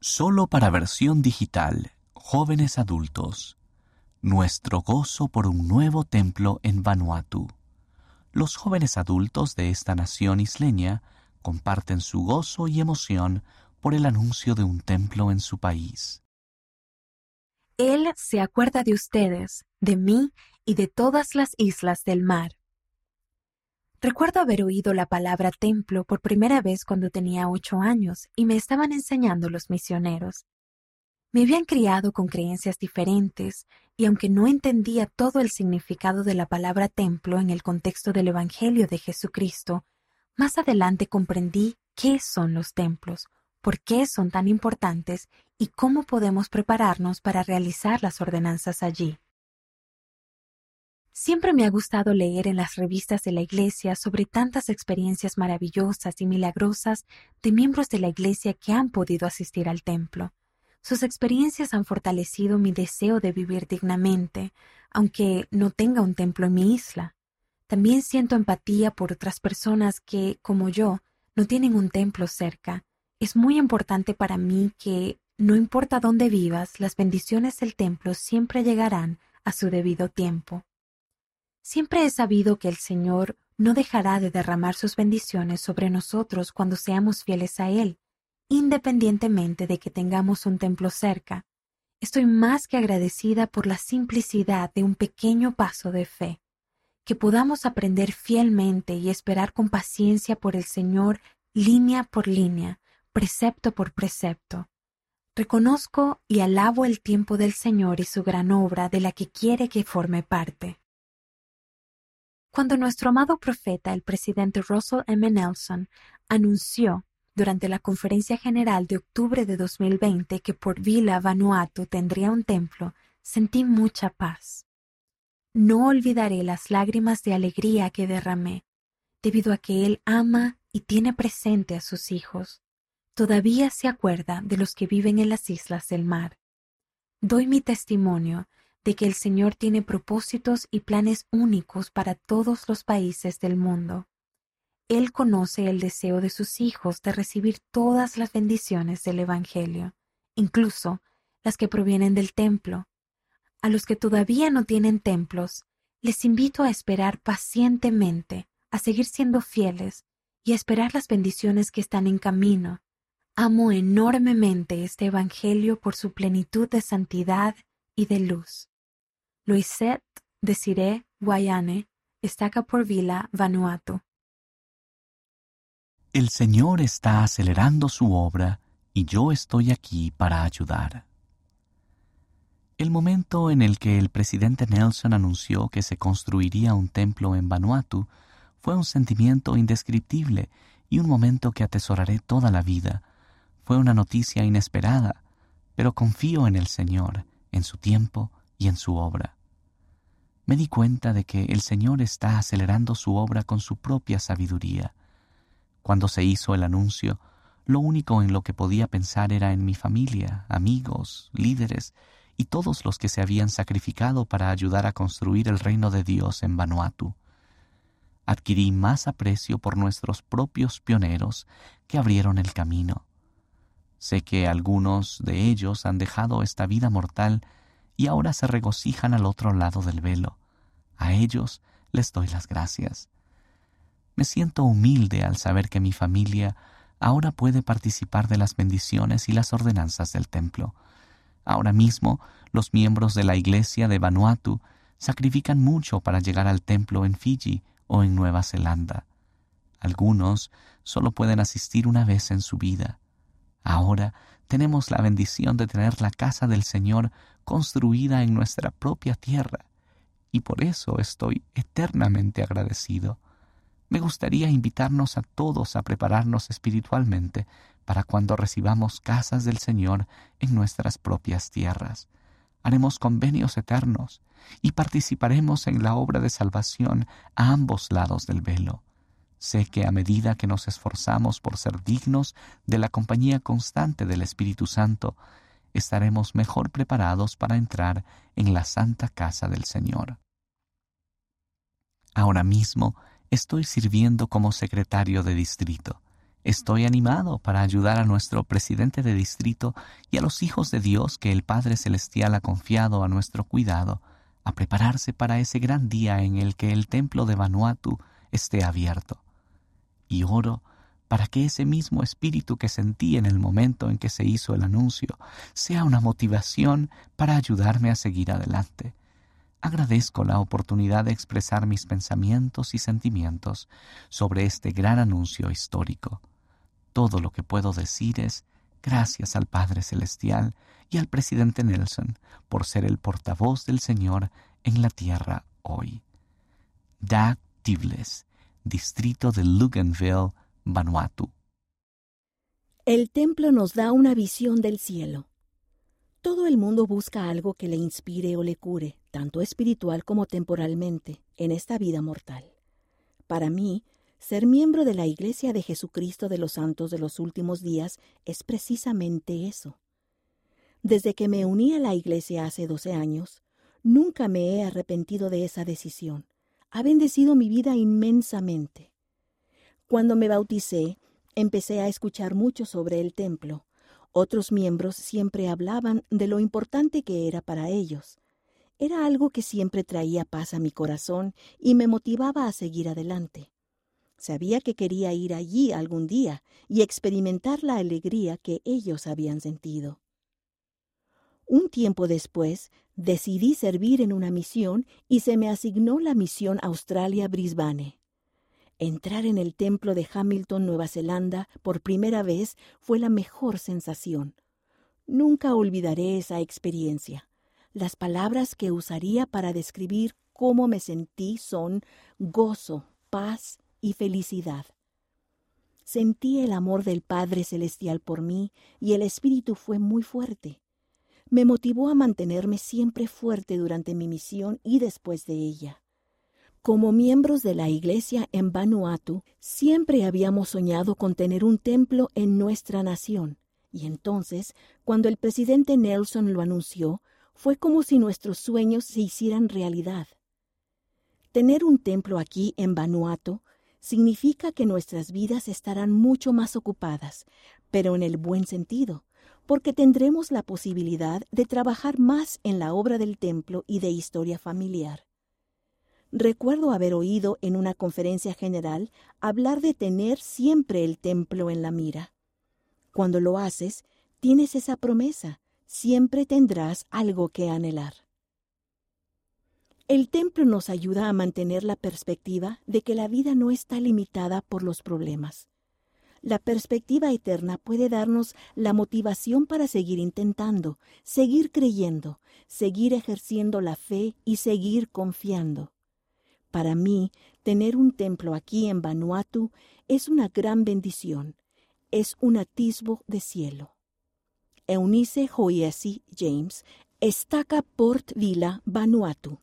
Solo para versión digital, jóvenes adultos. Nuestro gozo por un nuevo templo en Vanuatu. Los jóvenes adultos de esta nación isleña comparten su gozo y emoción por el anuncio de un templo en su país. Él se acuerda de ustedes, de mí y de todas las islas del mar. Recuerdo haber oído la palabra templo por primera vez cuando tenía ocho años y me estaban enseñando los misioneros. Me habían criado con creencias diferentes y aunque no entendía todo el significado de la palabra templo en el contexto del Evangelio de Jesucristo, más adelante comprendí qué son los templos, por qué son tan importantes y cómo podemos prepararnos para realizar las ordenanzas allí. Siempre me ha gustado leer en las revistas de la Iglesia sobre tantas experiencias maravillosas y milagrosas de miembros de la Iglesia que han podido asistir al templo. Sus experiencias han fortalecido mi deseo de vivir dignamente, aunque no tenga un templo en mi isla. También siento empatía por otras personas que, como yo, no tienen un templo cerca. Es muy importante para mí que, no importa dónde vivas, las bendiciones del templo siempre llegarán a su debido tiempo. Siempre he sabido que el Señor no dejará de derramar sus bendiciones sobre nosotros cuando seamos fieles a Él, independientemente de que tengamos un templo cerca. Estoy más que agradecida por la simplicidad de un pequeño paso de fe, que podamos aprender fielmente y esperar con paciencia por el Señor línea por línea, precepto por precepto. Reconozco y alabo el tiempo del Señor y su gran obra de la que quiere que forme parte. Cuando nuestro amado profeta, el presidente Russell M. Nelson, anunció durante la conferencia general de octubre de 2020 que por Vila Vanuatu tendría un templo, sentí mucha paz. No olvidaré las lágrimas de alegría que derramé, debido a que Él ama y tiene presente a sus hijos. Todavía se acuerda de los que viven en las islas del mar. Doy mi testimonio de que el Señor tiene propósitos y planes únicos para todos los países del mundo. Él conoce el deseo de sus hijos de recibir todas las bendiciones del Evangelio, incluso las que provienen del templo. A los que todavía no tienen templos, les invito a esperar pacientemente, a seguir siendo fieles y a esperar las bendiciones que están en camino. Amo enormemente este Evangelio por su plenitud de santidad y de luz. Luisette Desiree Guayane, estaca por Vila, Vanuatu. El Señor está acelerando su obra y yo estoy aquí para ayudar. El momento en el que el presidente Nelson anunció que se construiría un templo en Vanuatu fue un sentimiento indescriptible y un momento que atesoraré toda la vida. Fue una noticia inesperada, pero confío en el Señor, en su tiempo y en su obra me di cuenta de que el Señor está acelerando su obra con su propia sabiduría. Cuando se hizo el anuncio, lo único en lo que podía pensar era en mi familia, amigos, líderes y todos los que se habían sacrificado para ayudar a construir el reino de Dios en Vanuatu. Adquirí más aprecio por nuestros propios pioneros que abrieron el camino. Sé que algunos de ellos han dejado esta vida mortal y ahora se regocijan al otro lado del velo. A ellos les doy las gracias. Me siento humilde al saber que mi familia ahora puede participar de las bendiciones y las ordenanzas del templo. Ahora mismo los miembros de la iglesia de Vanuatu sacrifican mucho para llegar al templo en Fiji o en Nueva Zelanda. Algunos solo pueden asistir una vez en su vida. Ahora tenemos la bendición de tener la casa del Señor construida en nuestra propia tierra, y por eso estoy eternamente agradecido. Me gustaría invitarnos a todos a prepararnos espiritualmente para cuando recibamos casas del Señor en nuestras propias tierras. Haremos convenios eternos y participaremos en la obra de salvación a ambos lados del velo. Sé que a medida que nos esforzamos por ser dignos de la compañía constante del Espíritu Santo, estaremos mejor preparados para entrar en la santa casa del Señor. Ahora mismo estoy sirviendo como secretario de distrito Estoy animado para ayudar a nuestro presidente de distrito y a los hijos de Dios que el Padre Celestial ha confiado a nuestro cuidado a prepararse para ese gran día en el que el templo de Vanuatu esté abierto. Y oro para que ese mismo espíritu que sentí en el momento en que se hizo el anuncio sea una motivación para ayudarme a seguir adelante. Agradezco la oportunidad de expresar mis pensamientos y sentimientos sobre este gran anuncio histórico. Todo lo que puedo decir es gracias al Padre Celestial y al presidente Nelson por ser el portavoz del Señor en la tierra hoy. Dag Tivles, distrito de Luganville, Vanuatu. El templo nos da una visión del cielo. Todo el mundo busca algo que le inspire o le cure, tanto espiritual como temporalmente, en esta vida mortal. Para mí, ser miembro de la Iglesia de Jesucristo de los Santos de los Últimos Días es precisamente eso. Desde que me uní a la Iglesia hace doce años, nunca me he arrepentido de esa decisión. Ha bendecido mi vida inmensamente. Cuando me bauticé, empecé a escuchar mucho sobre el templo. Otros miembros siempre hablaban de lo importante que era para ellos. Era algo que siempre traía paz a mi corazón y me motivaba a seguir adelante. Sabía que quería ir allí algún día y experimentar la alegría que ellos habían sentido. Un tiempo después, decidí servir en una misión y se me asignó la misión Australia-Brisbane. Entrar en el templo de Hamilton, Nueva Zelanda, por primera vez fue la mejor sensación. Nunca olvidaré esa experiencia. Las palabras que usaría para describir cómo me sentí son gozo, paz y felicidad. Sentí el amor del Padre Celestial por mí y el Espíritu fue muy fuerte. Me motivó a mantenerme siempre fuerte durante mi misión y después de ella. Como miembros de la Iglesia en Vanuatu, siempre habíamos soñado con tener un templo en nuestra nación, y entonces, cuando el presidente Nelson lo anunció, fue como si nuestros sueños se hicieran realidad. Tener un templo aquí en Vanuatu significa que nuestras vidas estarán mucho más ocupadas, pero en el buen sentido, porque tendremos la posibilidad de trabajar más en la obra del templo y de historia familiar. Recuerdo haber oído en una conferencia general hablar de tener siempre el templo en la mira. Cuando lo haces, tienes esa promesa, siempre tendrás algo que anhelar. El templo nos ayuda a mantener la perspectiva de que la vida no está limitada por los problemas. La perspectiva eterna puede darnos la motivación para seguir intentando, seguir creyendo, seguir ejerciendo la fe y seguir confiando. Para mí, tener un templo aquí en Vanuatu es una gran bendición, es un atisbo de cielo. Eunice Joyesi James, Estaca Port Vila, Vanuatu.